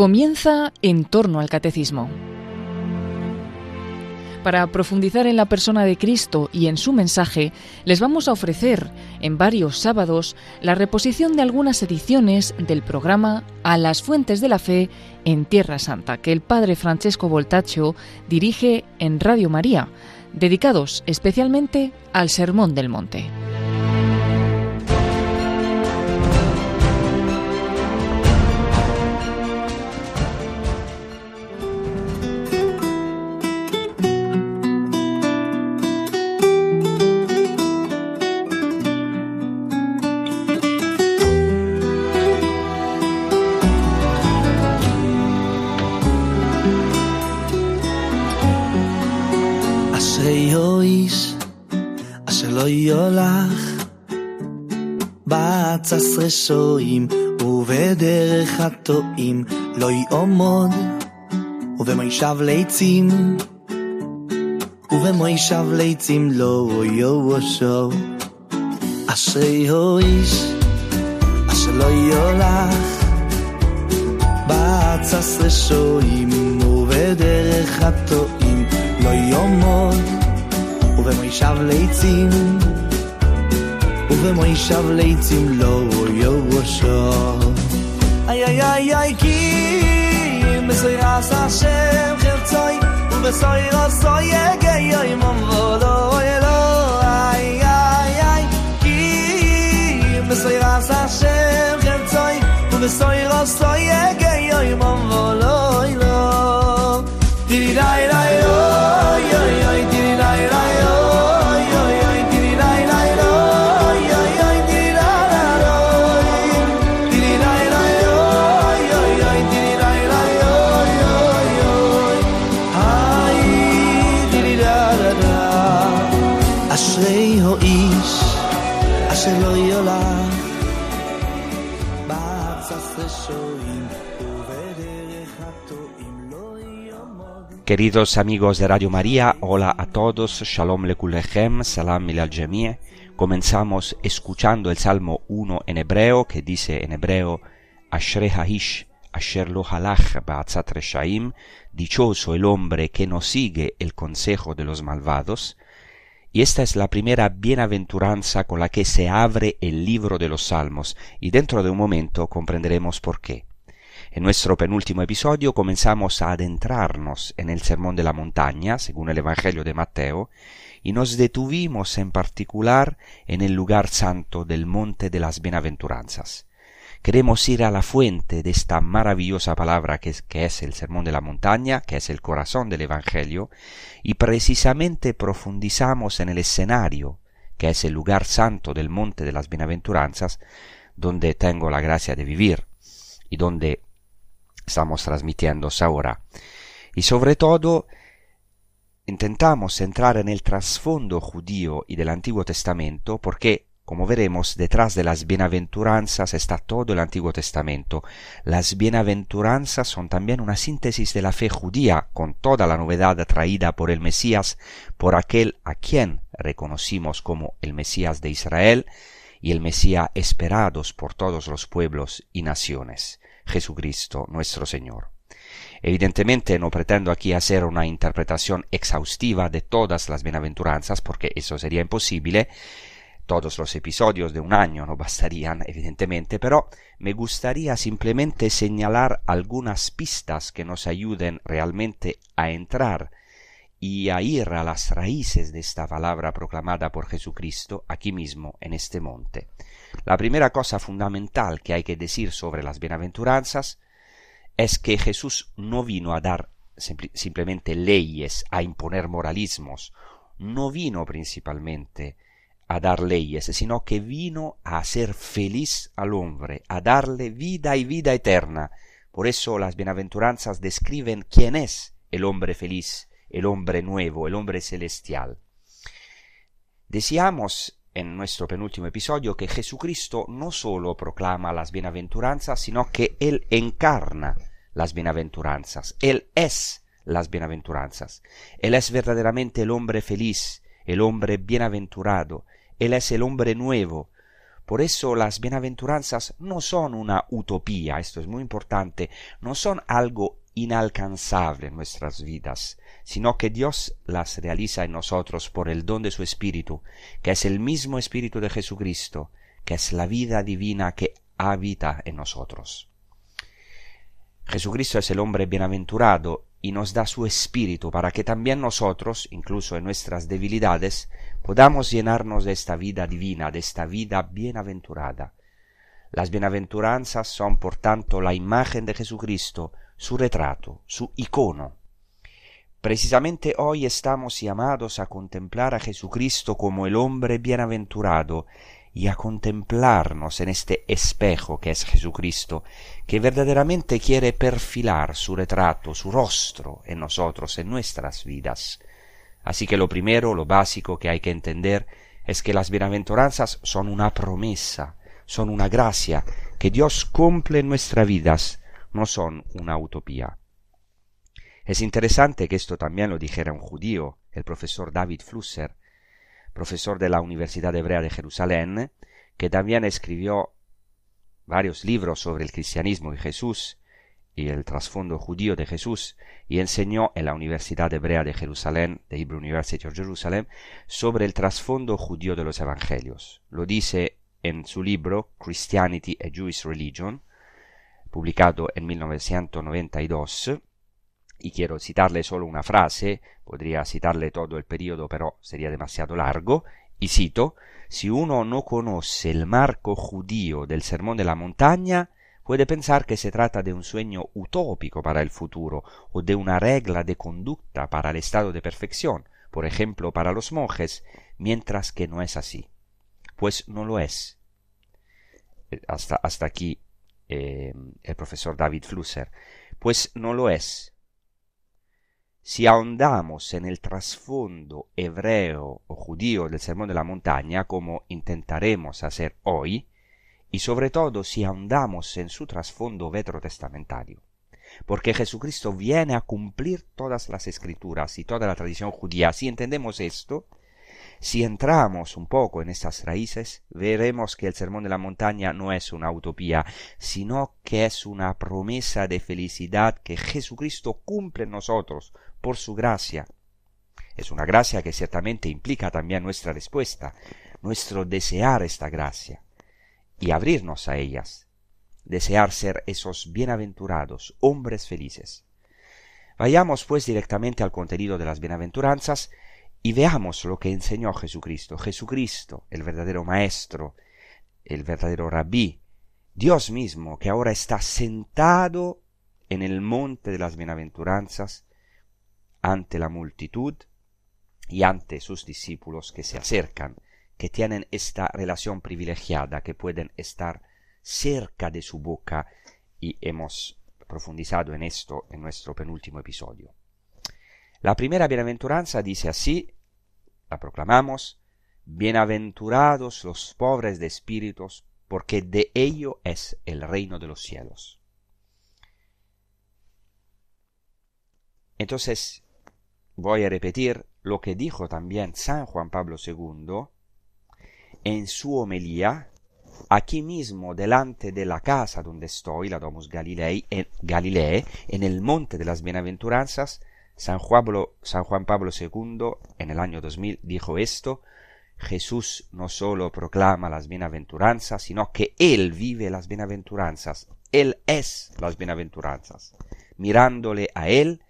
Comienza en torno al catecismo. Para profundizar en la persona de Cristo y en su mensaje, les vamos a ofrecer en varios sábados la reposición de algunas ediciones del programa A las Fuentes de la Fe en Tierra Santa, que el padre Francesco Voltaccio dirige en Radio María, dedicados especialmente al Sermón del Monte. שועים, ובדרך הטועים לא יעמוד, ובמוישב ליצים, ובמוישב ליצים לא יושו. אשרי האיש, אשר לא יולך, בעצס רשועים, ובדרך הטועים לא יעמוד, ובמוישב ליצים, ובמוישב ליצים לא יושו איי איי איי איי כי מסוירס השם חרצוי ובסוירס אוי יגי אוי ממבולו אוי אלו איי איי איי כי מסוירס השם חרצוי ובסוירס אוי יגי אוי ממבולו אוי לא. דידי Queridos amigos de Radio María, hola a todos, Shalom lekulechem, Salam al. Comenzamos escuchando el Salmo 1 en hebreo, que dice en hebreo, Ashrei Haish, Asher lo halach ba'atzat reshaim, dichoso el hombre que no sigue el consejo de los malvados. Y esta es la primera bienaventuranza con la que se abre el libro de los Salmos, y dentro de un momento comprenderemos por qué. En nuestro penúltimo episodio comenzamos a adentrarnos en el Sermón de la Montaña, según el Evangelio de Mateo, y nos detuvimos en particular en el lugar santo del Monte de las Bienaventuranzas. Queremos ir a la fuente de esta maravillosa palabra que es, el Sermón de la Montaña, que es el corazón del Evangelio, y precisamente profundizamos en el escenario, que es el lugar santo del Monte de las Bienaventuranzas, donde tengo la gracia de vivir y donde estamos transmitiendo ahora. Y sobre todo, intentamos entrar en el trasfondo judío y del Antiguo Testamento porque, como veremos, detrás de las bienaventuranzas está todo el Antiguo Testamento. Las bienaventuranzas son también una síntesis de la fe judía, con toda la novedad traída por el Mesías, por aquel a quien reconocimos como el Mesías de Israel y el Mesías esperados por todos los pueblos y naciones. Jesucristo nuestro Señor. Evidentemente no pretendo aquí hacer una interpretación exhaustiva de todas las bienaventuranzas, porque eso sería imposible. Todos los episodios de un año no bastarían, evidentemente, pero me gustaría simplemente señalar algunas pistas que nos ayuden realmente a entrar y a ir a las raíces de esta palabra proclamada por Jesucristo aquí mismo en este monte. La primera cosa fundamental que hay que decir sobre las bienaventuranzas es que Jesús no vino a dar simplemente leyes, a imponer moralismos, no vino principalmente a dar leyes, sino que vino a hacer feliz al hombre, a darle vida y vida eterna. Por eso las bienaventuranzas describen quién es el hombre feliz, el hombre nuevo, el hombre celestial. Decíamos en nuestro penúltimo episodio que Jesucristo no solo proclama las bienaventuranzas, sino que Él encarna las bienaventuranzas. Él es las bienaventuranzas. Él es verdaderamente el hombre feliz, el hombre bienaventurado. Él es el hombre nuevo. Por eso las bienaventuranzas no son una utopía, esto es muy importante, no son algo inalcanzable en nuestras vidas, sino que Dios las realiza en nosotros por el don de su Espíritu, que es el mismo Espíritu de Jesucristo, que es la vida divina que habita en nosotros. Jesucristo es el hombre bienaventurado y nos da su espíritu para que también nosotros, incluso en nuestras debilidades, podamos llenarnos de esta vida divina, de esta vida bienaventurada. Las bienaventuranzas son, por tanto, la imagen de Jesucristo, su retrato, su icono. Precisamente hoy estamos llamados a contemplar a Jesucristo como el hombre bienaventurado, y a contemplarnos en este espejo que es Jesucristo, que verdaderamente quiere perfilar su retrato, su rostro en nosotros, en nuestras vidas. Así que lo primero, lo básico que hay que entender es que las bienaventuranzas son una promesa, son una gracia que Dios cumple en nuestras vidas, no son una utopía. Es interesante que esto también lo dijera un judío, el profesor David Flusser, profesor de la Universidad Hebrea de Jerusalén, que también escribió varios libros sobre el cristianismo y Jesús y el trasfondo judío de Jesús y enseñó en la Universidad Hebrea de Jerusalén, de Hebrew University of Jerusalem, sobre el trasfondo judío de los evangelios. Lo dice en su libro Christianity a Jewish Religion, publicado en 1992, y quiero citarle solo una frase, podría citarle todo el periodo, pero sería demasiado largo, y cito, si uno no conoce el marco judío del Sermón de la Montaña, puede pensar que se trata de un sueño utópico para el futuro o de una regla de conducta para el estado de perfección, por ejemplo para los monjes, mientras que no es así. Pues no lo es. Eh, hasta, hasta aquí eh, el profesor David Flusser. Pues no lo es. Si ahondamos en el trasfondo hebreo o judío del Sermón de la Montaña, como intentaremos hacer hoy, y sobre todo si ahondamos en su trasfondo veterotestamentario, porque Jesucristo viene a cumplir todas las escrituras y toda la tradición judía. Si entendemos esto, si entramos un poco en estas raíces, veremos que el Sermón de la Montaña no es una utopía, sino que es una promesa de felicidad que Jesucristo cumple en nosotros por su gracia. Es una gracia que ciertamente implica también nuestra respuesta, nuestro desear esta gracia y abrirnos a ellas, desear ser esos bienaventurados, hombres felices. Vayamos pues directamente al contenido de las bienaventuranzas y veamos lo que enseñó Jesucristo. Jesucristo, el verdadero Maestro, el verdadero Rabí, Dios mismo, que ahora está sentado en el monte de las bienaventuranzas, ante la multitud y ante sus discípulos que se acercan, que tienen esta relación privilegiada, que pueden estar cerca de su boca y hemos profundizado en esto en nuestro penúltimo episodio. La primera bienaventuranza dice así, la proclamamos, Bienaventurados los pobres de espíritus, porque de ello es el reino de los cielos. Entonces, voy a repetir lo que dijo también San Juan Pablo II en su homilía, aquí mismo delante de la casa donde estoy, la Domus Galilei, en Galilei, en el monte de las bienaventuranzas, San Juan, Pablo, II en el año 2000 dijo esto, Jesús no solo proclama las bienaventuranzas, sino que Él vive las bienaventuranzas, Él es las bienaventuranzas. Mirándole a Él,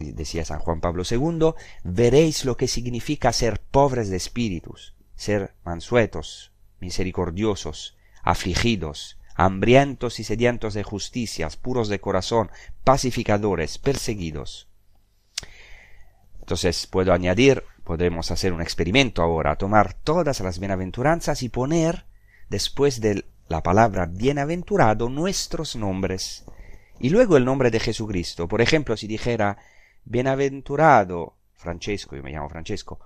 decía San Juan Pablo II, veréis lo que significa ser pobres de espíritus, ser mansuetos, misericordiosos, afligidos, hambrientos y sedientos de justicias, puros de corazón, pacificadores, perseguidos. Entonces puedo añadir, podemos hacer un experimento ahora, tomar todas las bienaventuranzas y poner después de la palabra bienaventurado nuestros nombres y luego el nombre de Jesucristo. Por ejemplo, si dijera bienaventurado Francesco, yo me llamo Francesco,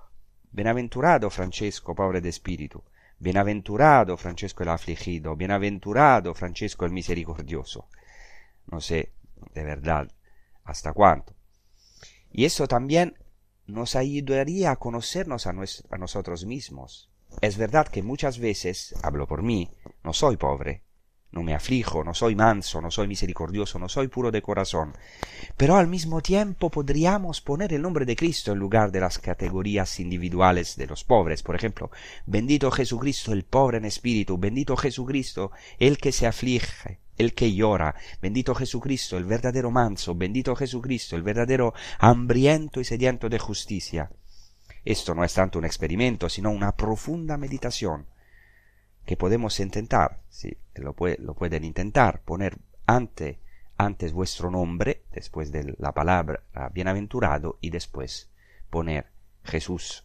bienaventurado Francesco, pobre de espíritu, Bienaventurado Francesco el afligido, bienaventurado Francesco el misericordioso. No sé de verdad hasta cuánto. Y eso también nos ayudaría a conocernos a, nosotros mismos, es verdad que muchas veces, hablo por mí, no soy pobre, no me aflijo, no soy manso, no soy misericordioso, no soy puro de corazón. Pero al mismo tiempo podríamos poner el nombre de Cristo en lugar de las categorías individuales de los pobres. Por ejemplo, bendito Jesucristo, el pobre en espíritu, bendito Jesucristo, el que se aflige, el que llora, bendito Jesucristo, el verdadero manso, bendito Jesucristo, el verdadero hambriento y sediento de justicia. Esto no es tanto un experimento, sino una profunda meditación que podemos intentar, sí, lo, lo pueden intentar, poner ante, antes vuestro nombre, después de la palabra bienaventurado, y después poner Jesús,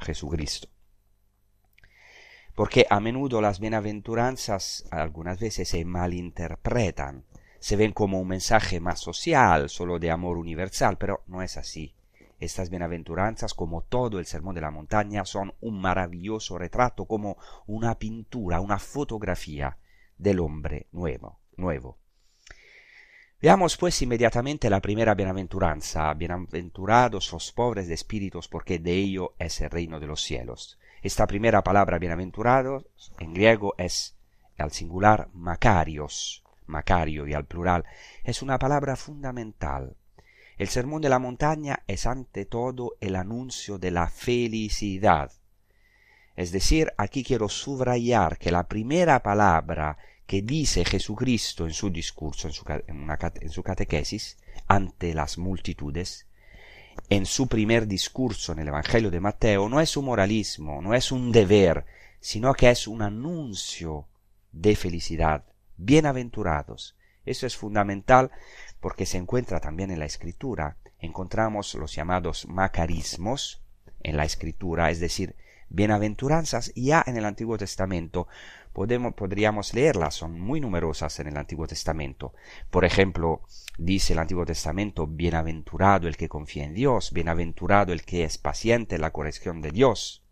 Jesucristo. Porque a menudo las bienaventuranzas algunas veces se malinterpretan, se ven como un mensaje más social, solo de amor universal, pero no es así. Estas bienaventuranzas, como todo el Sermón de la Montaña, son un maravilloso retrato, como una pintura, una fotografía del hombre nuevo. nuevo. Veamos pues inmediatamente la primera bienaventuranza. Bienaventurados los pobres de espíritus, porque de ellos es el reino de los cielos. Esta primera palabra bienaventurados en griego es al singular macarios, macario y al plural, es una palabra fundamental el sermón de la montaña es ante todo el anuncio de la felicidad. Es decir, aquí quiero subrayar que la primera palabra que dice Jesucristo en su discurso, en su, en su catequesis, ante las multitudes, en su primer discurso en el Evangelio de Mateo, no es un moralismo, no es un deber, sino que es un anuncio de felicidad. Bienaventurados. Eso es fundamental porque se encuentra también en la escritura. Encontramos los llamados macarismos en la escritura, es decir, bienaventuranzas ya en el Antiguo Testamento. Podemos, podríamos leerlas, son muy numerosas en el Antiguo Testamento. Por ejemplo, dice el Antiguo Testamento, bienaventurado el que confía en Dios, bienaventurado el que es paciente en la corrección de Dios.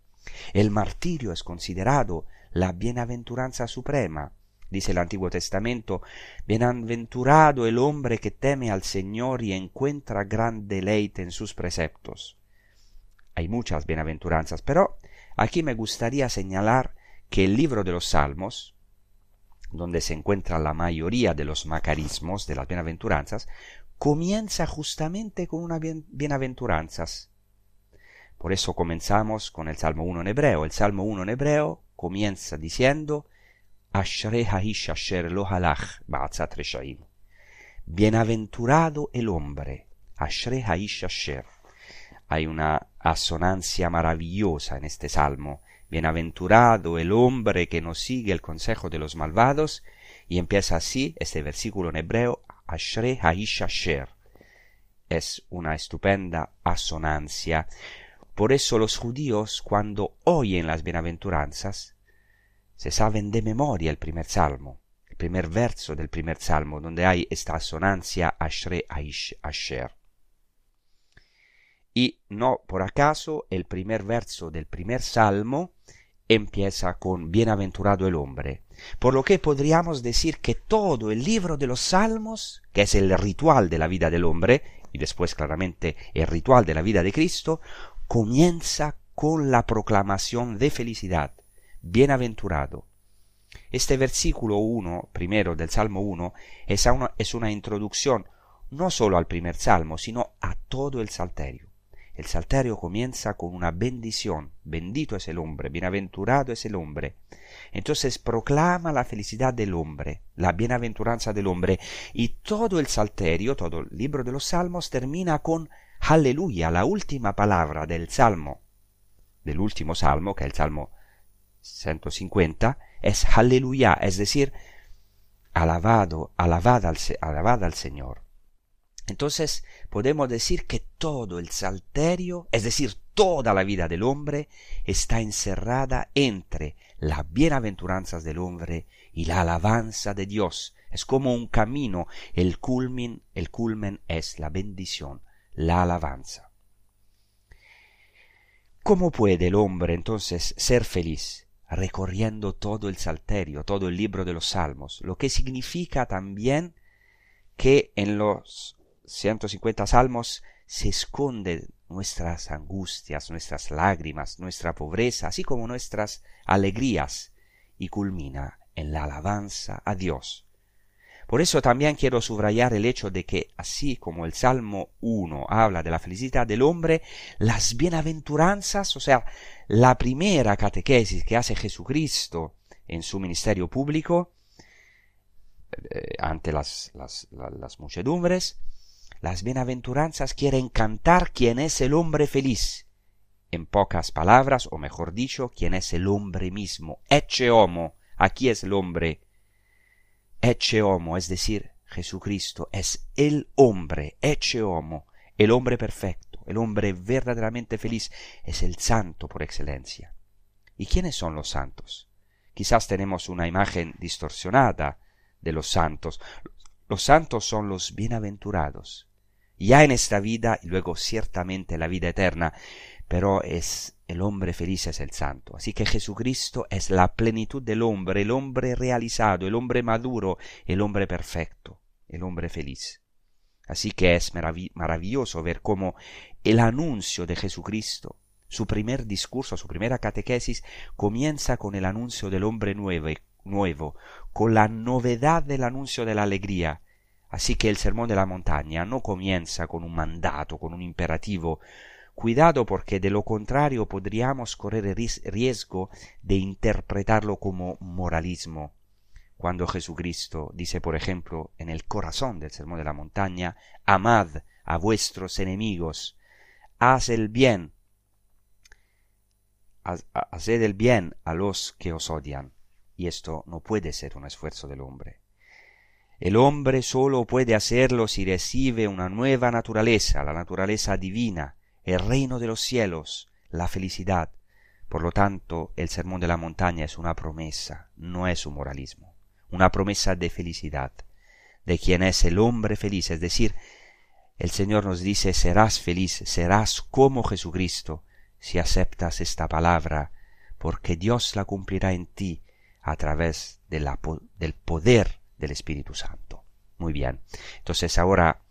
El martirio es considerado la bienaventuranza suprema. Dice el Antiguo Testamento, Bienaventurado el hombre que teme al Señor y encuentra gran deleite en sus preceptos. Hay muchas bienaventuranzas, pero aquí me gustaría señalar que el libro de los Salmos, donde se encuentra la mayoría de los macarismos de las bienaventuranzas, comienza justamente con unas bienaventuranzas. Por eso comenzamos con el Salmo 1 en hebreo. El Salmo 1 en hebreo comienza diciendo, Bienaventurado el hombre. Hay una asonancia maravillosa en este salmo. Bienaventurado el hombre que no sigue el consejo de los malvados. Y empieza así este versículo en hebreo. Es una estupenda asonancia. Por eso los judíos, cuando oyen las bienaventuranzas, se saben de memoria el primer salmo, el primer verso del primer salmo, donde hay esta asonancia Ashre Aish Asher. Y no por acaso el primer verso del primer salmo empieza con Bienaventurado el hombre, por lo que podríamos decir que todo el libro de los salmos, que es el ritual de la vida del hombre, y después claramente el ritual de la vida de Cristo, comienza con la proclamación de felicidad, bienaventurado. Este versículo 1, primero del Salmo 1, es una, es una introducción no solo al primer salmo, sino a todo el salterio. El salterio comienza con una bendición. Bendito es el hombre, bienaventurado es el hombre. Entonces proclama la felicidad del hombre, la bienaventuranza del hombre. Y todo el salterio, todo el libro de los salmos termina con aleluya, la última palabra del salmo, del último salmo, que es el salmo 150 es aleluya, es decir, alabado, alabada al, al Señor. Entonces podemos decir que todo el salterio, es decir, toda la vida del hombre, está encerrada entre las bienaventuranzas del hombre y la alabanza de Dios. Es como un camino, el culmen, el culmen es la bendición, la alabanza. ¿Cómo puede el hombre entonces ser feliz? Recorriendo todo el Salterio, todo el libro de los Salmos, lo que significa también que en los 150 salmos se esconde nuestras angustias, nuestras lágrimas, nuestra pobreza, así como nuestras alegrías, y culmina en la alabanza a Dios. Por eso también quiero subrayar el hecho de que, así como el Salmo 1 habla de la felicidad del hombre, las bienaventuranzas, o sea, la primera catequesis que hace Jesucristo en su ministerio público, eh, ante las, las, las muchedumbres, las bienaventuranzas quieren cantar quién es el hombre feliz. En pocas palabras, o mejor dicho, quién es el hombre mismo. Ecce homo. Aquí es el hombre. Ecce homo, es decir, Jesucristo es el hombre. Ecce homo. El hombre perfecto, el hombre verdaderamente feliz, es el santo por excelencia. ¿Y quiénes son los santos? Quizás tenemos una imagen distorsionada de los santos. Los santos son los bienaventurados, ya en esta vida y luego ciertamente la vida eterna, pero es el hombre feliz es el santo. Así que Jesucristo es la plenitud del hombre, el hombre realizado, el hombre maduro, el hombre perfecto, el hombre feliz. Así que es maravilloso ver cómo el anuncio de Jesucristo, su primer discurso, su primera catequesis, comienza con el anuncio del hombre nuevo, nuevo, con la novedad del anuncio de la alegría, Así que el sermón de la montaña no comienza con un mandato, con un imperativo. Cuidado porque de lo contrario podríamos correr riesgo de interpretarlo como moralismo. Cuando Jesucristo dice, por ejemplo, en el corazón del sermón de la montaña, amad a vuestros enemigos, haz el bien, haced el bien a los que os odian. Y esto no puede ser un esfuerzo del hombre. El hombre solo puede hacerlo si recibe una nueva naturaleza, la naturaleza divina, el reino de los cielos, la felicidad. Por lo tanto, el sermón de la montaña es una promesa, no es un moralismo, una promesa de felicidad, de quien es el hombre feliz, es decir, el Señor nos dice serás feliz, serás como Jesucristo, si aceptas esta palabra, porque Dios la cumplirá en ti a través del poder del Espíritu Santo. Muy bien. Entonces ahora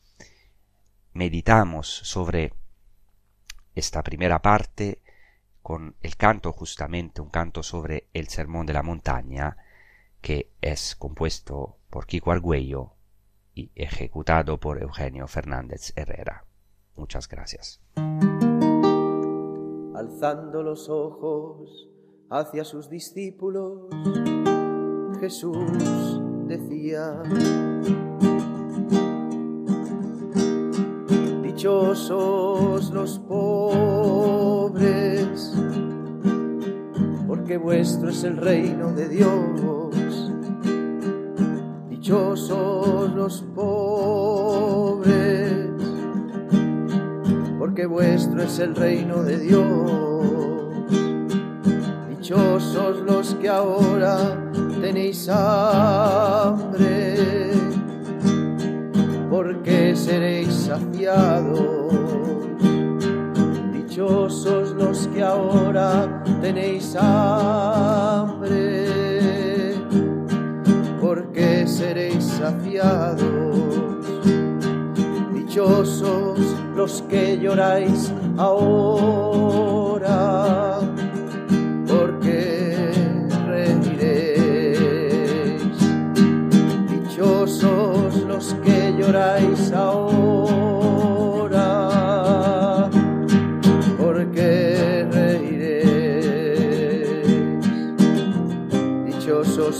meditamos sobre esta primera parte con el canto justamente, un canto sobre el Sermón de la Montaña, que es compuesto por Kiko Argüello y ejecutado por Eugenio Fernández Herrera. Muchas gracias. Alzando los ojos hacia sus discípulos, Jesús decía. Dichosos los pobres, porque vuestro es el reino de Dios. Dichosos los pobres, porque vuestro es el reino de Dios. Dichosos los que ahora tenéis hambre, porque seréis saciados. Dichosos los que ahora tenéis hambre, porque seréis saciados. Dichosos los que lloráis ahora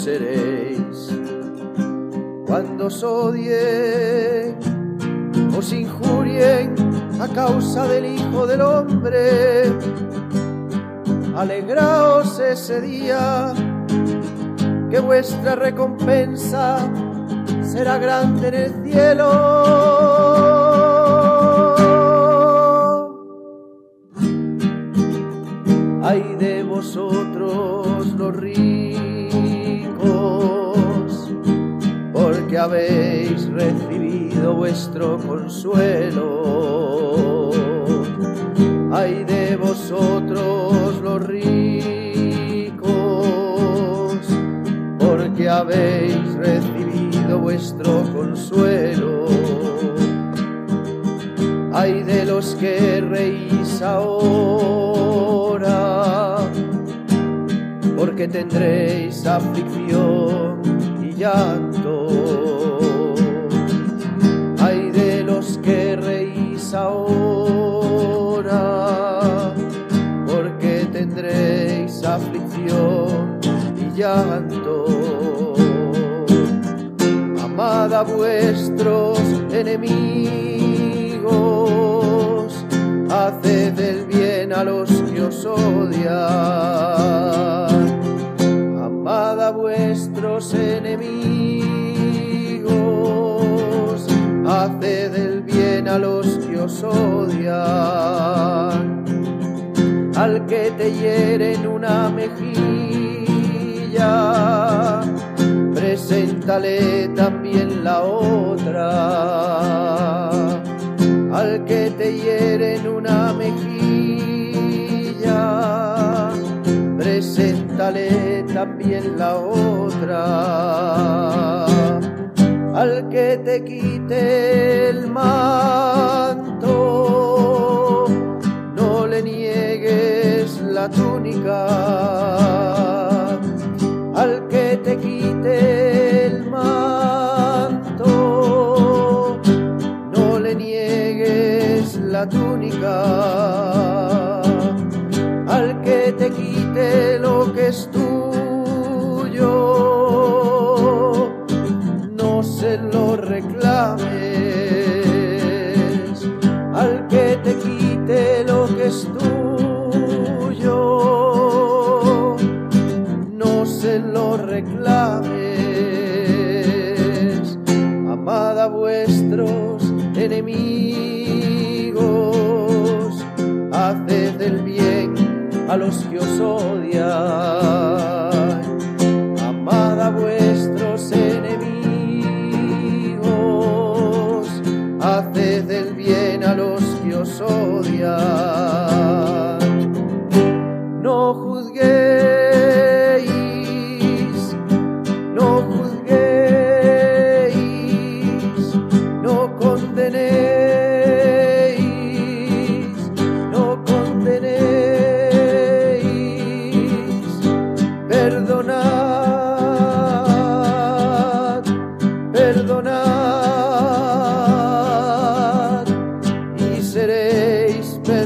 seréis cuando os odien, os injurien a causa del Hijo del Hombre. Alegraos ese día que vuestra recompensa será grande en el cielo. Vuestro consuelo. Ay de vosotros los ricos, porque habéis recibido vuestro consuelo. Hay de los que reís ahora, porque tendréis aflicción y llanto. Ahora, porque tendréis aflicción y llanto. Amad a vuestros enemigos, haced el bien a los que os odian. Amad a vuestros enemigos, haced el a los que os odian. Al que te hieren una mejilla, preséntale también la otra. Al que te hieren una mejilla, preséntale también la otra. Al que te quite el manto, no le niegues la túnica. Al que te quite a los que os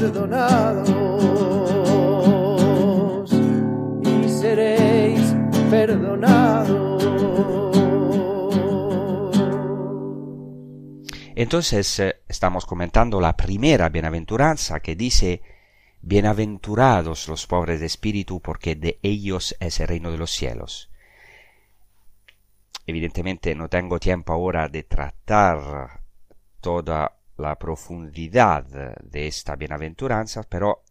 perdonados y seréis perdonados. Entonces eh, estamos comentando la primera bienaventuranza que dice, Bienaventurados los pobres de espíritu, porque de ellos es el reino de los cielos. Evidentemente no tengo tiempo ahora de tratar toda la profundidad de esta bienaventuranza, pero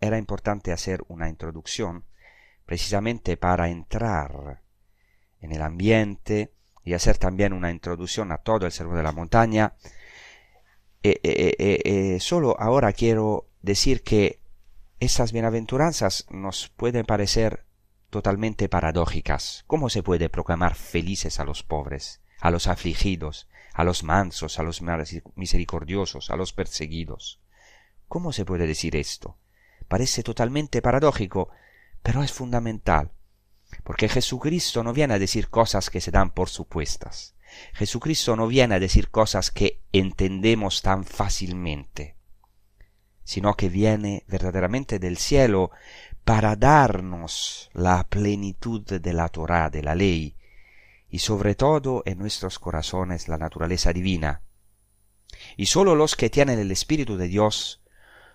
era importante hacer una introducción precisamente para entrar en el ambiente y hacer también una introducción a todo el sermón de la montaña. Eh, eh, eh, eh, solo ahora quiero decir que estas bienaventuranzas nos pueden parecer totalmente paradójicas. ¿Cómo se puede proclamar felices a los pobres, a los afligidos, a los mansos, a los misericordiosos, a los perseguidos? ¿Cómo se puede decir esto? Parece totalmente paradójico, pero es fundamental, porque Jesucristo no viene a decir cosas que se dan por supuestas. Jesucristo no viene a decir cosas que entendemos tan fácilmente, sino que viene verdaderamente del cielo para darnos la plenitud de la Torá, de la ley, y sobre todo en nuestros corazones la naturaleza divina. Y sólo los que tienen el Espíritu de Dios,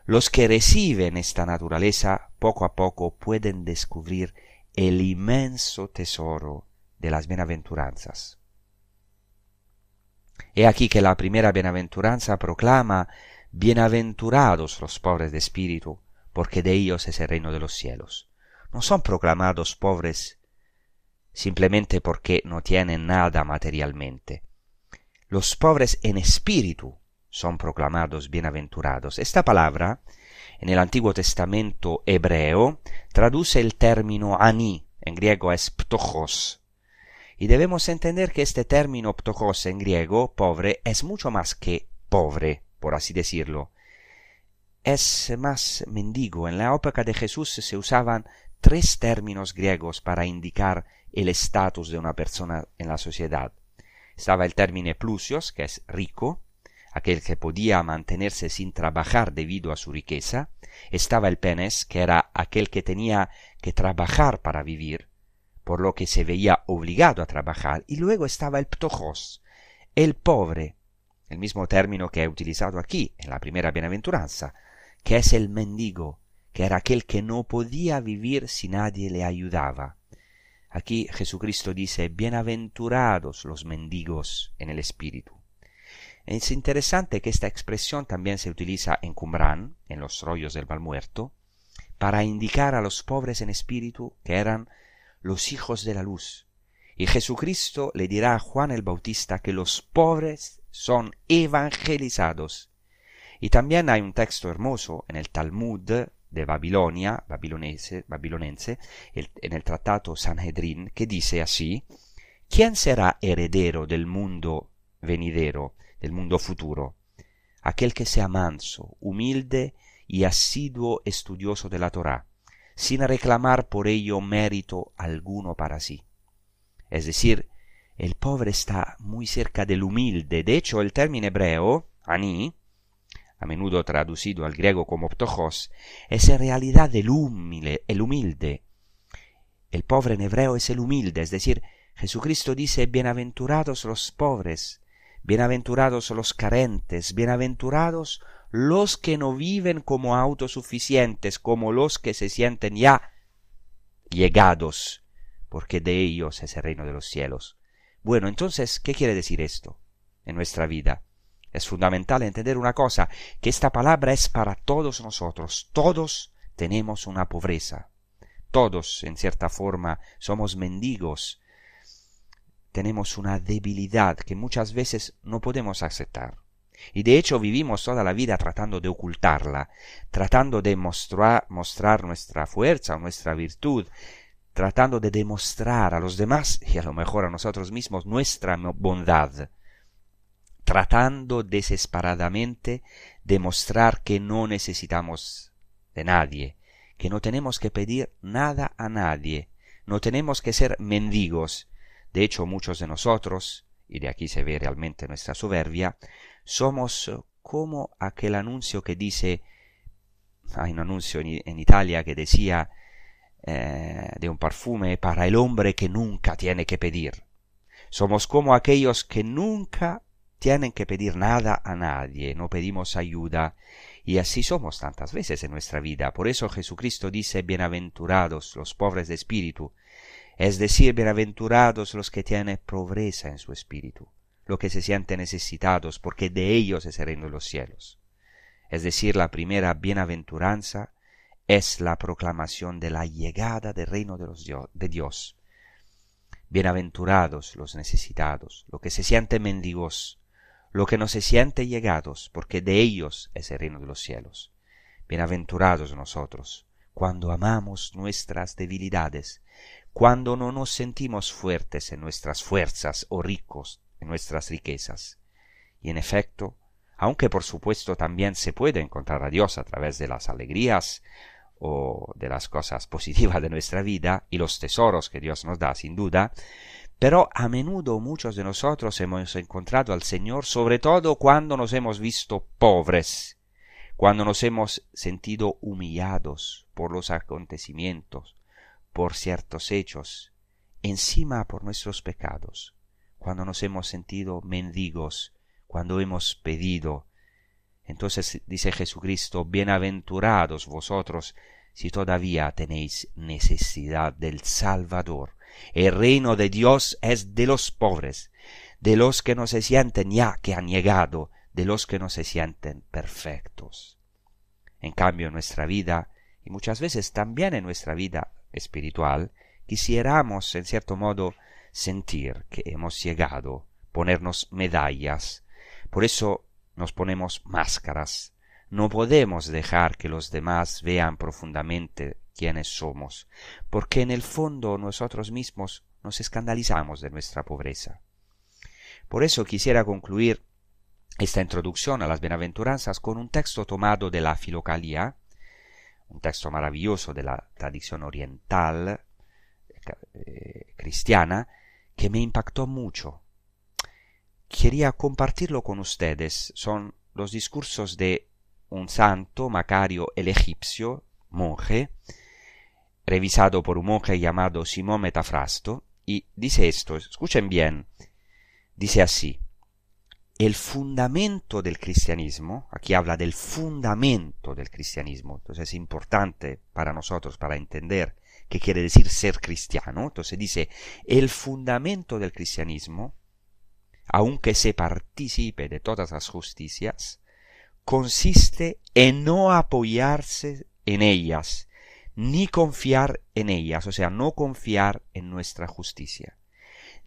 los que reciben esta naturaleza, poco a poco pueden descubrir el inmenso tesoro de las bienaventuranzas. He aquí que la primera bienaventuranza proclama Bienaventurados los pobres de espíritu, porque de ellos es el reino de los cielos. No son proclamados pobres simplemente porque no tienen nada materialmente. Los pobres en espíritu son proclamados bienaventurados. Esta palabra, en el Antiguo Testamento hebreo, traduce el término ani, en griego es ptojos. Y debemos entender que este término ptojos en griego, pobre, es mucho más que pobre por así decirlo, es más mendigo. En la época de Jesús se usaban tres términos griegos para indicar el estatus de una persona en la sociedad. Estaba el término plusios, que es rico, aquel que podía mantenerse sin trabajar debido a su riqueza. Estaba el penes, que era aquel que tenía que trabajar para vivir, por lo que se veía obligado a trabajar. Y luego estaba el ptojos, el pobre, el mismo término que he utilizado aquí en la primera bienaventuranza, que es el mendigo, que era aquel que no podía vivir si nadie le ayudaba. Aquí Jesucristo dice, bienaventurados los mendigos en el espíritu. Es interesante que esta expresión también se utiliza en Qumran, en los rollos del mal muerto, para indicar a los pobres en espíritu que eran los hijos de la luz. Y Jesucristo le dirá a Juan el Bautista que los pobres son evangelizados y también hay un texto hermoso en el Talmud de Babilonia, babilonense, babilonense en el tratado Sanhedrin, que dice así, ¿quién será heredero del mundo venidero, del mundo futuro? Aquel que sea manso, humilde y asiduo estudioso de la Torá, sin reclamar por ello mérito alguno para sí. Es decir, el pobre está muy cerca del humilde. De hecho, el término hebreo, ani, a menudo traducido al griego como ptojos, es en realidad el humilde, el humilde. El pobre en hebreo es el humilde, es decir, Jesucristo dice bienaventurados los pobres, bienaventurados los carentes, bienaventurados los que no viven como autosuficientes, como los que se sienten ya llegados, porque de ellos es el reino de los cielos. Bueno, entonces, ¿qué quiere decir esto en nuestra vida? Es fundamental entender una cosa, que esta palabra es para todos nosotros. Todos tenemos una pobreza. Todos, en cierta forma, somos mendigos. Tenemos una debilidad que muchas veces no podemos aceptar. Y de hecho vivimos toda la vida tratando de ocultarla, tratando de mostrar, mostrar nuestra fuerza, nuestra virtud, tratando de demostrar a los demás y a lo mejor a nosotros mismos nuestra bondad tratando desesperadamente de mostrar que no necesitamos de nadie, que no tenemos que pedir nada a nadie, no tenemos que ser mendigos. De hecho, muchos de nosotros, y de aquí se ve realmente nuestra soberbia, somos como aquel anuncio que dice, hay un anuncio en, Italia que decía eh, de un perfume para el hombre que nunca tiene que pedir. Somos como aquellos que nunca tienen que pedir nada a nadie, no pedimos ayuda, y así somos tantas veces en nuestra vida. Por eso Jesucristo dice bienaventurados los pobres de espíritu, es decir, bienaventurados los que tienen pobreza en su espíritu, los que se sienten necesitados, porque de ellos es el reino de los cielos. Es decir, la primera bienaventuranza es la proclamación de la llegada del reino de, los de Dios. Bienaventurados los necesitados, los que se sienten mendigos, lo que no se siente llegados, porque de ellos es el reino de los cielos. Bienaventurados nosotros, cuando amamos nuestras debilidades, cuando no nos sentimos fuertes en nuestras fuerzas o ricos en nuestras riquezas. Y en efecto, aunque por supuesto también se puede encontrar a Dios a través de las alegrías o de las cosas positivas de nuestra vida y los tesoros que Dios nos da sin duda, pero a menudo muchos de nosotros hemos encontrado al Señor sobre todo cuando nos hemos visto pobres, cuando nos hemos sentido humillados por los acontecimientos, por ciertos hechos, encima por nuestros pecados, cuando nos hemos sentido mendigos, cuando hemos pedido. Entonces dice Jesucristo, bienaventurados vosotros si todavía tenéis necesidad del Salvador el reino de Dios es de los pobres, de los que no se sienten ya que han llegado, de los que no se sienten perfectos. En cambio, en nuestra vida, y muchas veces también en nuestra vida espiritual, quisiéramos, en cierto modo, sentir que hemos llegado, ponernos medallas. Por eso nos ponemos máscaras. No podemos dejar que los demás vean profundamente quiénes somos, porque en el fondo nosotros mismos nos escandalizamos de nuestra pobreza. Por eso quisiera concluir esta introducción a las bienaventuranzas con un texto tomado de la Filocalía, un texto maravilloso de la tradición oriental eh, cristiana, que me impactó mucho. Quería compartirlo con ustedes. Son los discursos de un santo, Macario el egipcio, monje, revisado por un monje llamado Simón Metafrasto, y dice esto, escuchen bien, dice así, el fundamento del cristianismo, aquí habla del fundamento del cristianismo, entonces es importante para nosotros para entender qué quiere decir ser cristiano, entonces dice, el fundamento del cristianismo, aunque se participe de todas las justicias, consiste en no apoyarse en ellas, ni confiar en ellas, o sea, no confiar en nuestra justicia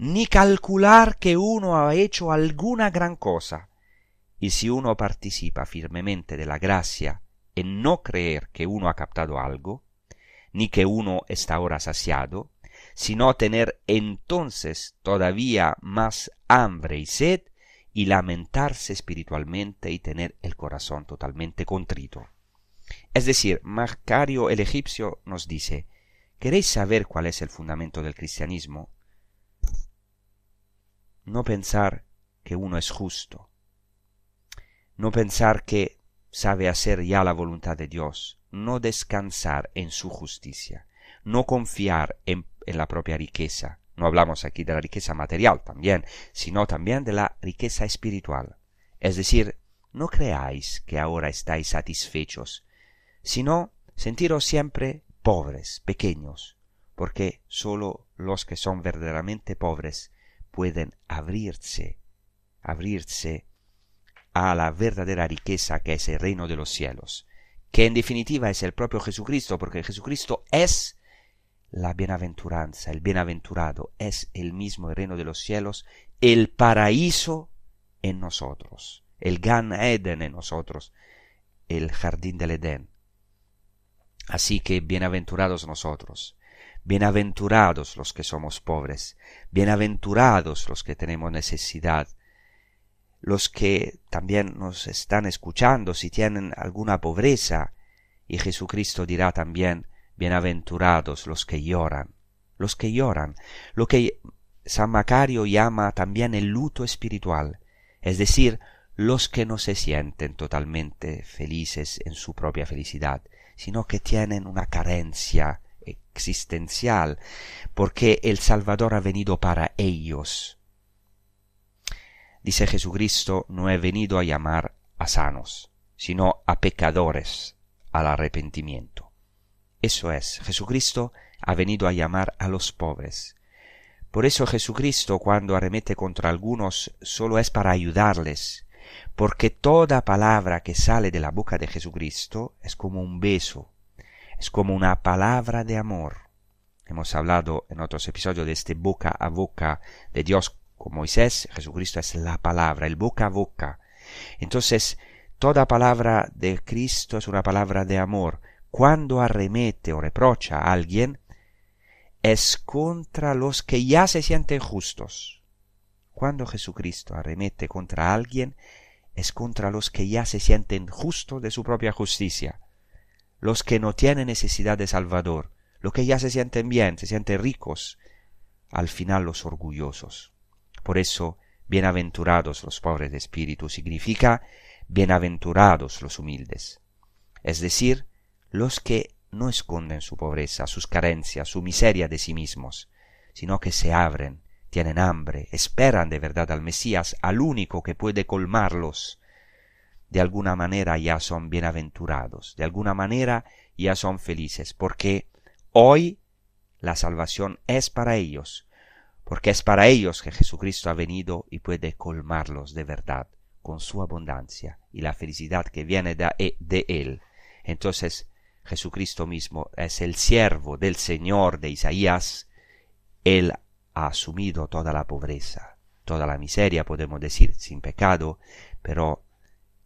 ni calcular que uno ha hecho alguna gran cosa. Y si uno participa firmemente de la gracia en no creer que uno ha captado algo, ni que uno está ahora saciado, sino tener entonces todavía más hambre y sed y lamentarse espiritualmente y tener el corazón totalmente contrito. Es decir, Macario el egipcio nos dice, ¿queréis saber cuál es el fundamento del cristianismo? no pensar que uno es justo, no pensar que sabe hacer ya la voluntad de Dios, no descansar en su justicia, no confiar en, la propia riqueza. No hablamos aquí de la riqueza material también, sino también de la riqueza espiritual. Es decir, no creáis que ahora estáis satisfechos, sino sentiros siempre pobres, pequeños, porque sólo los que son verdaderamente pobres pueden abrirse, abrirse a la verdadera riqueza que es el reino de los cielos, que en definitiva es el propio Jesucristo, porque Jesucristo es la bienaventuranza, el bienaventurado, es el mismo reino de los cielos, el paraíso en nosotros, el Gan Eden en nosotros, el jardín del Edén. Así que bienaventurados nosotros, Bienaventurados los que somos pobres, bienaventurados los que tenemos necesidad, los que también nos están escuchando si tienen alguna pobreza, y Jesucristo dirá también, bienaventurados los que lloran, los que lloran, lo que San Macario llama también el luto espiritual, es decir, los que no se sienten totalmente felices en su propia felicidad, sino que tienen una carencia existencial, porque el Salvador ha venido para ellos. Dice Jesucristo, no he venido a llamar a sanos, sino a pecadores al arrepentimiento. Eso es, Jesucristo ha venido a llamar a los pobres. Por eso Jesucristo cuando arremete contra algunos solo es para ayudarles, porque toda palabra que sale de la boca de Jesucristo es como un beso es como una palabra de amor. Hemos hablado en otros episodios de este boca a boca de Dios con Moisés. Jesucristo es la palabra, el boca a boca. Entonces, toda palabra de Cristo es una palabra de amor. Cuando arremete o reprocha a alguien, es contra los que ya se sienten justos. Cuando Jesucristo arremete contra alguien, es contra los que ya se sienten justos de su propia justicia los que no tienen necesidad de Salvador, los que ya se sienten bien, se sienten ricos, al final los orgullosos. Por eso, bienaventurados los pobres de espíritu significa bienaventurados los humildes, es decir, los que no esconden su pobreza, sus carencias, su miseria de sí mismos, sino que se abren, tienen hambre, esperan de verdad al Mesías, al único que puede colmarlos, de alguna manera ya son bienaventurados, de alguna manera ya son felices, porque hoy la salvación es para ellos, porque es para ellos que Jesucristo ha venido y puede colmarlos de verdad con su abundancia y la felicidad que viene de, e, de Él. Entonces Jesucristo mismo es el siervo del Señor de Isaías. Él ha asumido toda la pobreza, toda la miseria, podemos decir, sin pecado, pero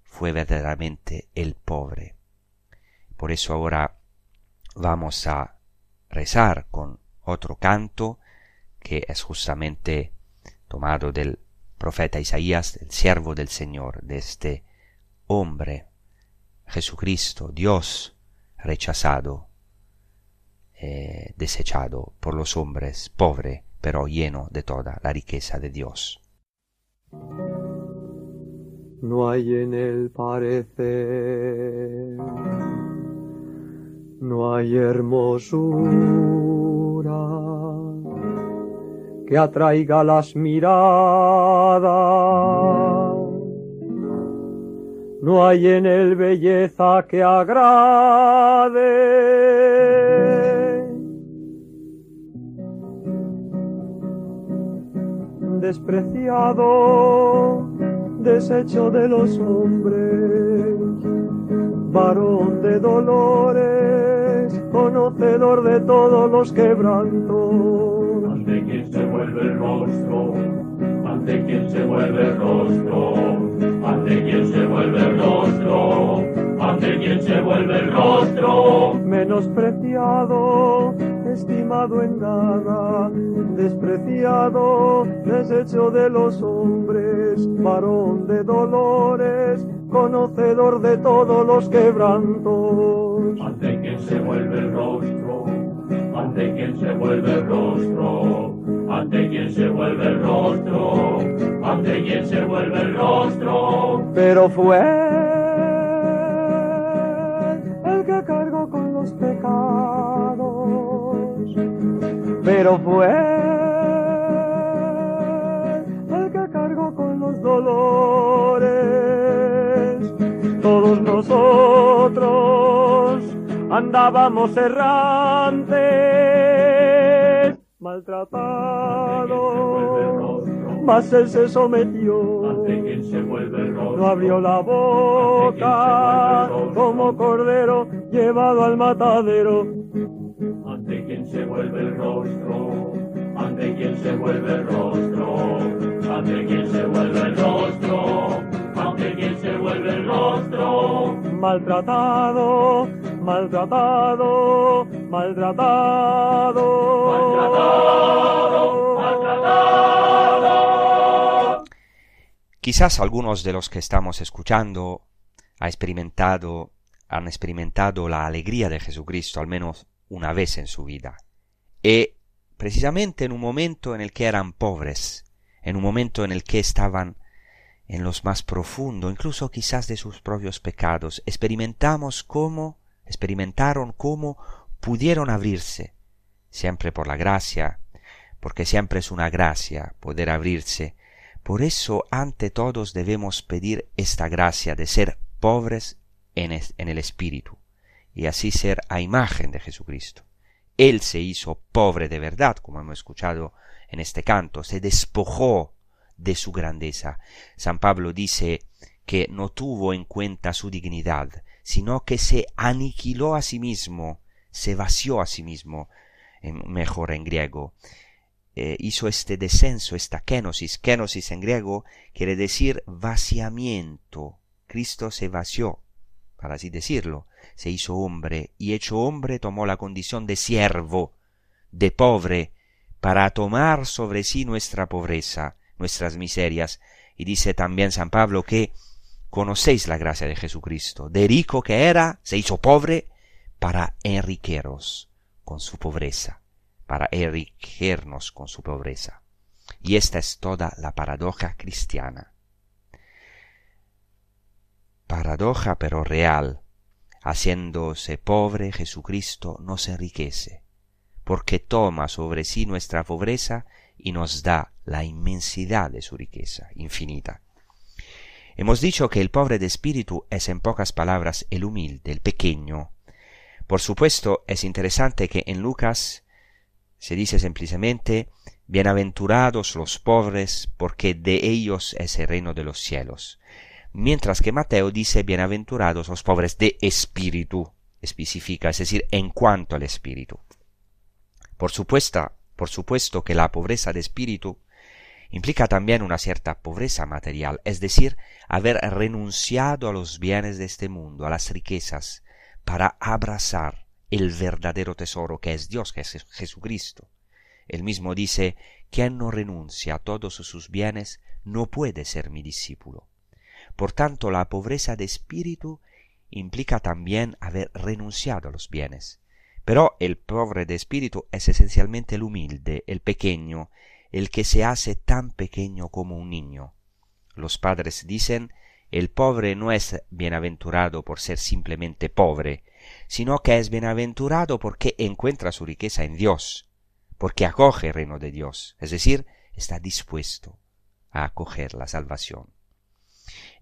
fue verdaderamente el pobre. Por eso ahora vamos a rezar con otro canto que es justamente tomado del profeta Isaías, el siervo del Señor, de este hombre, Jesucristo, Dios rechazado, eh, desechado por los hombres, pobre, pero lleno de toda la riqueza de Dios. No hay en el parecer, no hay hermosura que atraiga las miradas. No hay en él belleza que agrade. Despreciado, desecho de los hombres, varón de dolores, conocedor de todos los quebrantos vuelve el rostro, ante quien se vuelve el rostro, ante quien se vuelve el rostro, ante quien se vuelve el rostro. Menospreciado, estimado en nada, despreciado, deshecho de los hombres, varón de dolores, conocedor de todos los quebrantos. Ante quien se vuelve el rostro, ante quien se vuelve el rostro ante quien se vuelve el rostro, ante quien se vuelve el rostro. Pero fue pero fue el que cargó con los dolores. Todos nosotros andábamos errantes maltratado, mas él se sometió, no abrió la boca, como cordero llevado al matadero. Quien se vuelve el rostro, ante quien se vuelve el rostro, ante quien se vuelve el rostro. Maltratado, maltratado, maltratado. Maltratado, maltratado. Quizás algunos de los que estamos escuchando ha experimentado, han experimentado la alegría de Jesucristo al menos una vez en su vida. Y precisamente en un momento en el que eran pobres, en un momento en el que estaban en los más profundo, incluso quizás de sus propios pecados, experimentamos cómo, experimentaron cómo pudieron abrirse, siempre por la gracia, porque siempre es una gracia poder abrirse. Por eso ante todos debemos pedir esta gracia de ser pobres en, en el Espíritu, y así ser a imagen de Jesucristo. Él se hizo pobre de verdad, como hemos escuchado en este canto, se despojó de su grandeza. San Pablo dice que no tuvo en cuenta su dignidad, sino que se aniquiló a sí mismo, se vació a sí mismo, mejor en griego. Eh, hizo este descenso, esta kenosis. Kenosis en griego quiere decir vaciamiento. Cristo se vació, para así decirlo. Se hizo hombre y hecho hombre tomó la condición de siervo, de pobre, para tomar sobre sí nuestra pobreza nuestras miserias. Y dice también San Pablo que conocéis la gracia de Jesucristo. De rico que era, se hizo pobre para enriqueros con su pobreza, para enriquecernos con su pobreza. Y esta es toda la paradoja cristiana. Paradoja pero real. Haciéndose pobre, Jesucristo nos enriquece, porque toma sobre sí nuestra pobreza y nos da la inmensidad de su riqueza infinita. Hemos dicho que el pobre de espíritu es en pocas palabras el humilde, el pequeño. Por supuesto, es interesante que en Lucas se dice simplemente Bienaventurados los pobres, porque de ellos es el reino de los cielos. Mientras que Mateo dice Bienaventurados los pobres de espíritu, especifica, es decir, en cuanto al espíritu. Por supuesto, por supuesto que la pobreza de espíritu implica también una cierta pobreza material, es decir, haber renunciado a los bienes de este mundo, a las riquezas, para abrazar el verdadero tesoro que es Dios, que es Jesucristo. Él mismo dice, quien no renuncia a todos sus bienes no puede ser mi discípulo. Por tanto, la pobreza de espíritu implica también haber renunciado a los bienes. Pero el pobre de espíritu es esencialmente el humilde, el pequeño, el que se hace tan pequeño como un niño. Los padres dicen, el pobre no es bienaventurado por ser simplemente pobre, sino que es bienaventurado porque encuentra su riqueza en Dios, porque acoge el reino de Dios, es decir, está dispuesto a acoger la salvación.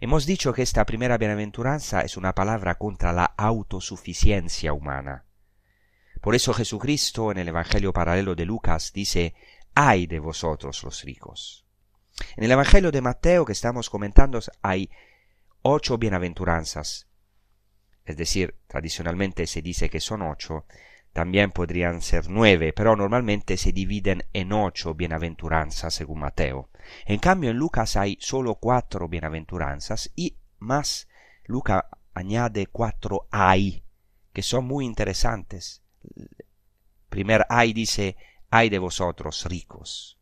Hemos dicho que esta primera bienaventuranza es una palabra contra la autosuficiencia humana. Por eso Jesucristo en el Evangelio paralelo de Lucas dice, ay de vosotros los ricos. En el Evangelio de Mateo que estamos comentando hay ocho bienaventuranzas. Es decir, tradicionalmente se dice que son ocho, también podrían ser nueve, pero normalmente se dividen en ocho bienaventuranzas según Mateo. En cambio, en Lucas hay solo cuatro bienaventuranzas y más Lucas añade cuatro ay, que son muy interesantes. Primer ay dice, ay de vosotros ricos.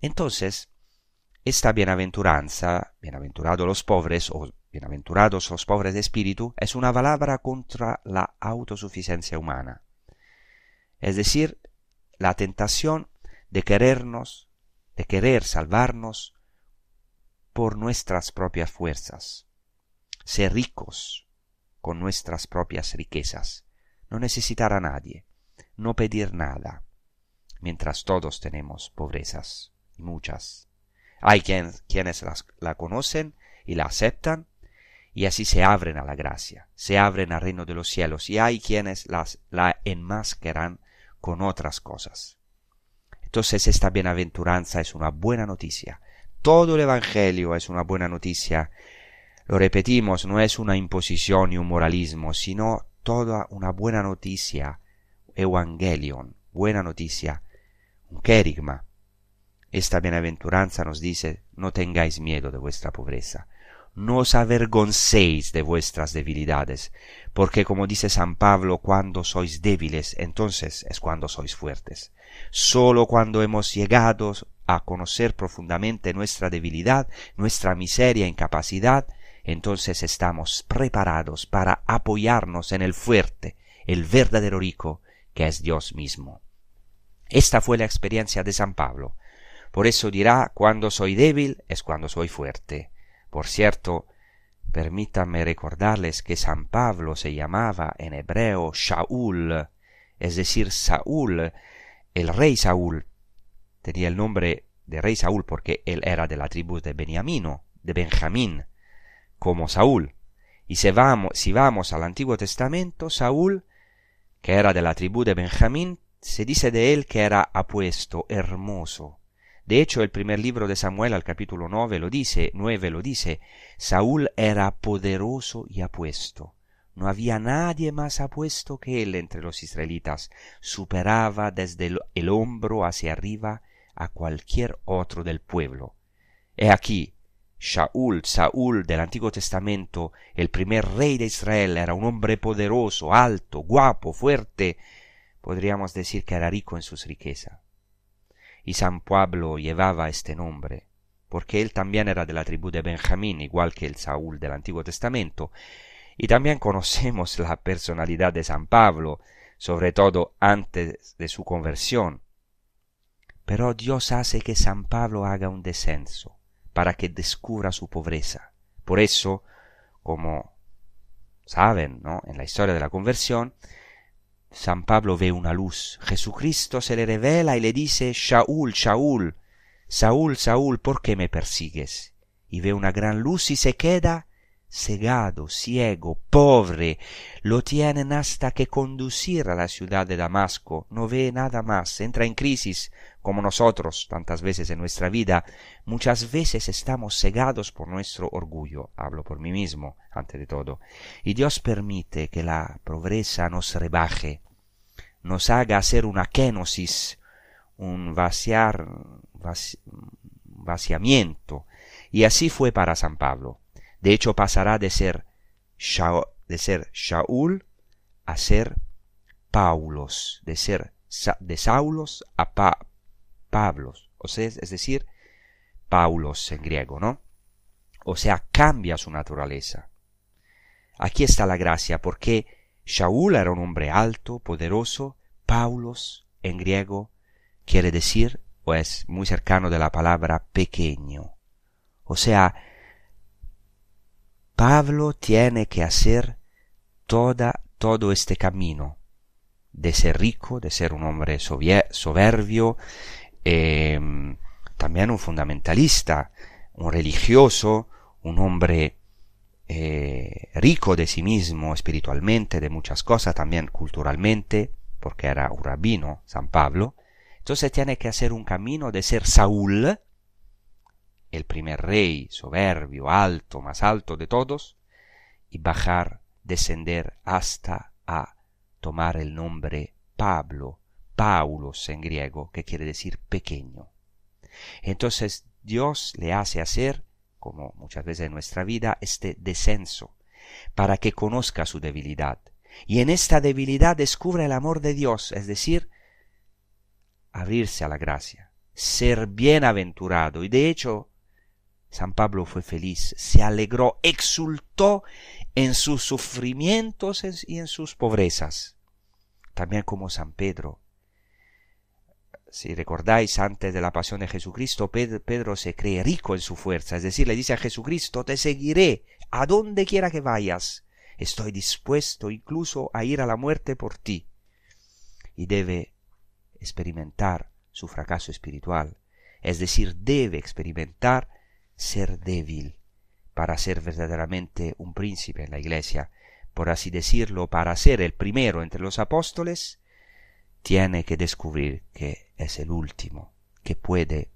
Entonces, esta bienaventuranza, bienaventurados los pobres o bienaventurados los pobres de espíritu, es una palabra contra la autosuficiencia humana es decir, la tentación de querernos, de querer salvarnos por nuestras propias fuerzas, ser ricos con nuestras propias riquezas, no necesitar a nadie, no pedir nada, mientras todos tenemos pobrezas, y muchas. Hay quienes la conocen y la aceptan, y así se abren a la gracia, se abren al reino de los cielos, y hay quienes las, la enmascaran con otras cosas. Entonces esta bienaventuranza es una buena noticia. Todo el Evangelio es una buena noticia. Lo repetimos, no es una imposición ni un moralismo, sino toda una buena noticia. Evangelion, buena noticia, un querigma. Esta bienaventuranza nos dice, no tengáis miedo de vuestra pobreza, no os avergoncéis de vuestras debilidades, porque como dice San Pablo, cuando sois débiles, entonces es cuando sois fuertes. Solo cuando hemos llegado a conocer profundamente nuestra debilidad, nuestra miseria e incapacidad, entonces estamos preparados para apoyarnos en el fuerte, el verdadero rico, que es Dios mismo. Esta fue la experiencia de San Pablo. Por eso dirá, cuando soy débil es cuando soy fuerte. Por cierto, permítanme recordarles que San Pablo se llamaba en hebreo Shaul, es decir, Saúl, el rey Saúl. Tenía el nombre de rey Saúl porque él era de la tribu de Beniamino, de Benjamín, como Saúl. Y si vamos, si vamos al Antiguo Testamento, Saúl, que era de la tribu de Benjamín, se dice de él que era apuesto, hermoso, de hecho, el primer libro de Samuel al capítulo 9 lo dice, 9 lo dice, Saúl era poderoso y apuesto. No había nadie más apuesto que él entre los israelitas. Superaba desde el, hombro hacia arriba a cualquier otro del pueblo. He aquí, Shaul, Saúl del Antiguo Testamento, el primer rey de Israel, era un hombre poderoso, alto, guapo, fuerte. Podríamos decir que era rico en sus riquezas y San Pablo llevaba este nombre, porque él también era de la tribu de Benjamín, igual que el Saúl del Antiguo Testamento, y también conocemos la personalidad de San Pablo, sobre todo antes de su conversión. Pero Dios hace que San Pablo haga un descenso, para que descubra su pobreza. Por eso, como saben, ¿no? En la historia de la conversión, San Pablo ve una luz. Jesucristo se le revela y le dice, Shaul, Shaul, Saúl, Saúl, ¿por qué me persigues? Y ve una gran luz y se queda cegado, ciego, pobre. Lo tienen hasta que conducir a la ciudad de Damasco. No ve nada más. Entra en crisis, como nosotros tantas veces en nuestra vida. Muchas veces estamos cegados por nuestro orgullo. Hablo por mí mismo, ante de todo. Y Dios permite que la pobreza nos rebaje nos haga hacer una kenosis, un vaciar, vaciamiento. Y así fue para San Pablo. De hecho, pasará de ser, de ser Shaul a ser Paulos, de ser de Saulos a Pablos, o sea, es decir, Paulos en griego, ¿no? O sea, cambia su naturaleza. Aquí está la gracia, porque Shaul era un hombre alto, poderoso, Paulos en griego quiere decir, o es muy cercano de la palabra pequeño. O sea, Pablo tiene que hacer toda, todo este camino de ser rico, de ser un hombre soberbio, em, también un fundamentalista, un religioso, un hombre eh, rico de sí mismo espiritualmente, de muchas cosas, también culturalmente, porque era un rabino, San Pablo. Entonces tiene que hacer un camino de ser Saúl, el primer rey soberbio, alto, más alto de todos, y bajar, descender hasta a tomar el nombre Pablo, Paulos en griego, que quiere decir pequeño. Entonces Dios le hace hacer, como muchas veces en nuestra vida, este descenso, para que conozca su debilidad. Y en esta debilidad descubre el amor de Dios, es decir, abrirse a la gracia, ser bienaventurado. Y de hecho, San Pablo fue feliz, se alegró, exultó en sus sufrimientos y en sus pobrezas. También como San Pedro. Si recordáis, antes de la pasión de Jesucristo, Pedro se cree rico en su fuerza, es decir, le dice a Jesucristo, te seguiré a donde quiera que vayas, estoy dispuesto incluso a ir a la muerte por ti. Y debe experimentar su fracaso espiritual, es decir, debe experimentar ser débil para ser verdaderamente un príncipe en la iglesia, por así decirlo, para ser el primero entre los apóstoles, tiene que descubrir que es el último, que puede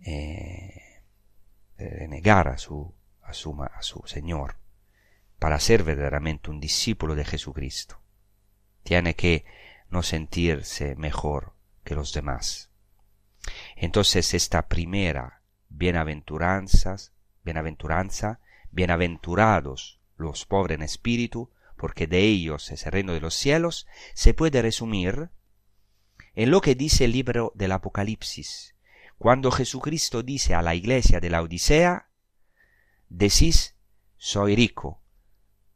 eh, negar a su, a, su, a su Señor para ser verdaderamente un discípulo de Jesucristo. Tiene que no sentirse mejor que los demás. Entonces esta primera bienaventuranzas, bienaventuranza, bienaventurados los pobres en espíritu, porque de ellos es el reino de los cielos, se puede resumir en lo que dice el libro del Apocalipsis. Cuando Jesucristo dice a la iglesia de la Odisea, decís, soy rico,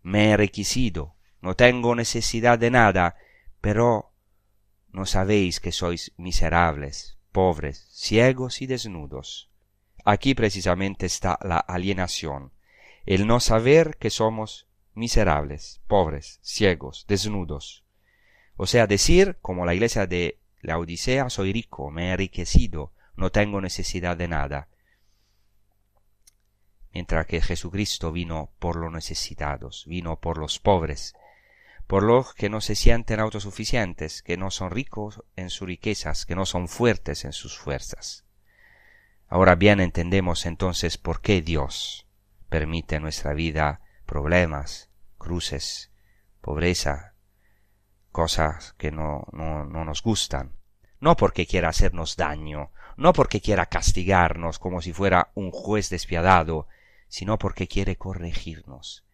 me he requisido, no tengo necesidad de nada, pero no sabéis que sois miserables, pobres, ciegos y desnudos. Aquí precisamente está la alienación, el no saber que somos miserables, pobres, ciegos, desnudos. O sea, decir, como la iglesia de la Odisea, soy rico, me he enriquecido, no tengo necesidad de nada. Mientras que Jesucristo vino por los necesitados, vino por los pobres, por los que no se sienten autosuficientes, que no son ricos en sus riquezas, que no son fuertes en sus fuerzas. Ahora bien entendemos entonces por qué Dios permite en nuestra vida problemas, cruces, pobreza, cosas que no, no, no nos gustan. No porque quiera hacernos daño, no porque quiera castigarnos como si fuera un juez despiadado, sino porque quiere corregirnos.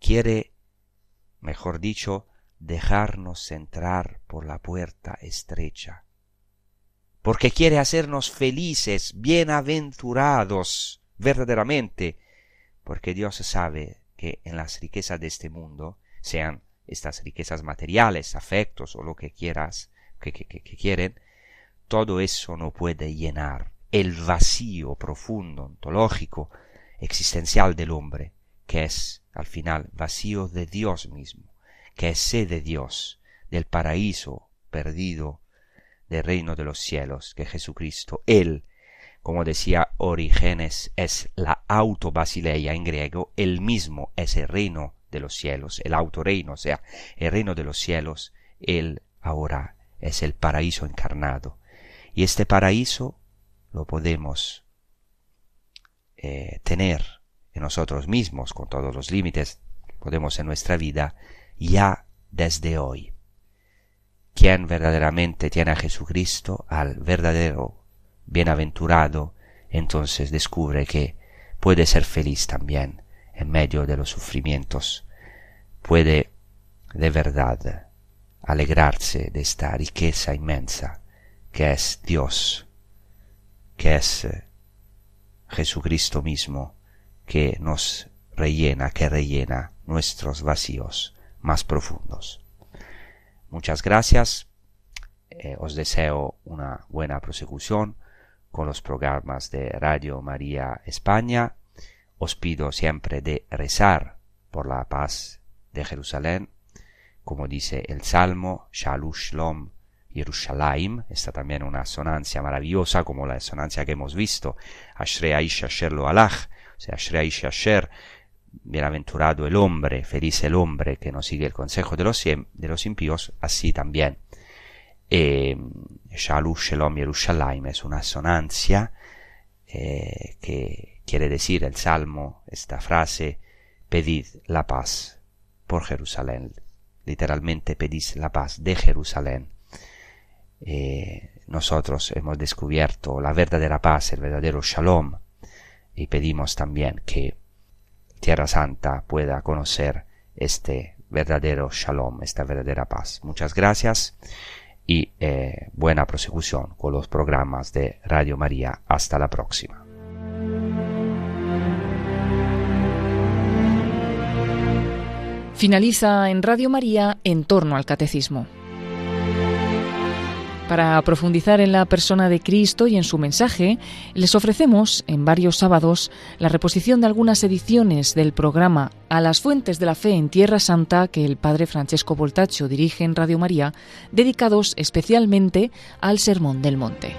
Quiere mejor dicho, dejarnos entrar por la puerta estrecha. Porque quiere hacernos felices, bienaventurados, verdaderamente, porque Dios sabe que en las riquezas de este mundo, sean estas riquezas materiales, afectos o lo que quieras, que, que, que quieren, todo eso no puede llenar el vacío profundo, ontológico, existencial del hombre, que es al final vacío de Dios mismo, que es sed de Dios, del paraíso perdido, del reino de los cielos, que Jesucristo, Él, como decía Origenes, es la autobasileia en griego, Él mismo es el reino de los cielos, el autorreino, o sea, el reino de los cielos, Él ahora es el paraíso encarnado. Y este paraíso lo podemos eh, tener en nosotros mismos, con todos los límites podemos en nuestra vida, ya desde hoy. Quien verdaderamente tiene a Jesucristo, al verdadero bienaventurado, entonces descubre que puede ser feliz también en medio de los sufrimientos, puede de verdad alegrarse de esta riqueza inmensa que es Dios, que es eh, Jesucristo mismo, que nos rellena, que rellena nuestros vacíos más profundos. Muchas gracias. Eh, os deseo una buena prosecución con los programas de Radio María España. Os pido siempre de rezar por la paz de Jerusalén, como dice el Salmo, Shalush Shalom Yerushalayim, está también una sonancia maravillosa como la sonancia que hemos visto, Ashrei Aish sea, Asher, bienaventurado el hombre, feliz el hombre que no sigue el consejo de los, de los impíos, así también. Eh, Shalush Shalom Yerushalayim es una sonancia eh, que quiere decir el salmo, esta frase, pedid la paz por Jerusalén. Literalmente pedid la paz de Jerusalén. Eh, nosotros hemos descubierto la verdadera paz, el verdadero shalom, y pedimos también que Tierra Santa pueda conocer este verdadero shalom, esta verdadera paz. Muchas gracias y eh, buena prosecución con los programas de Radio María. Hasta la próxima. Finaliza en Radio María en torno al catecismo. Para profundizar en la persona de Cristo y en su mensaje, les ofrecemos en varios sábados la reposición de algunas ediciones del programa A las Fuentes de la Fe en Tierra Santa que el padre Francesco Voltaccio dirige en Radio María, dedicados especialmente al Sermón del Monte.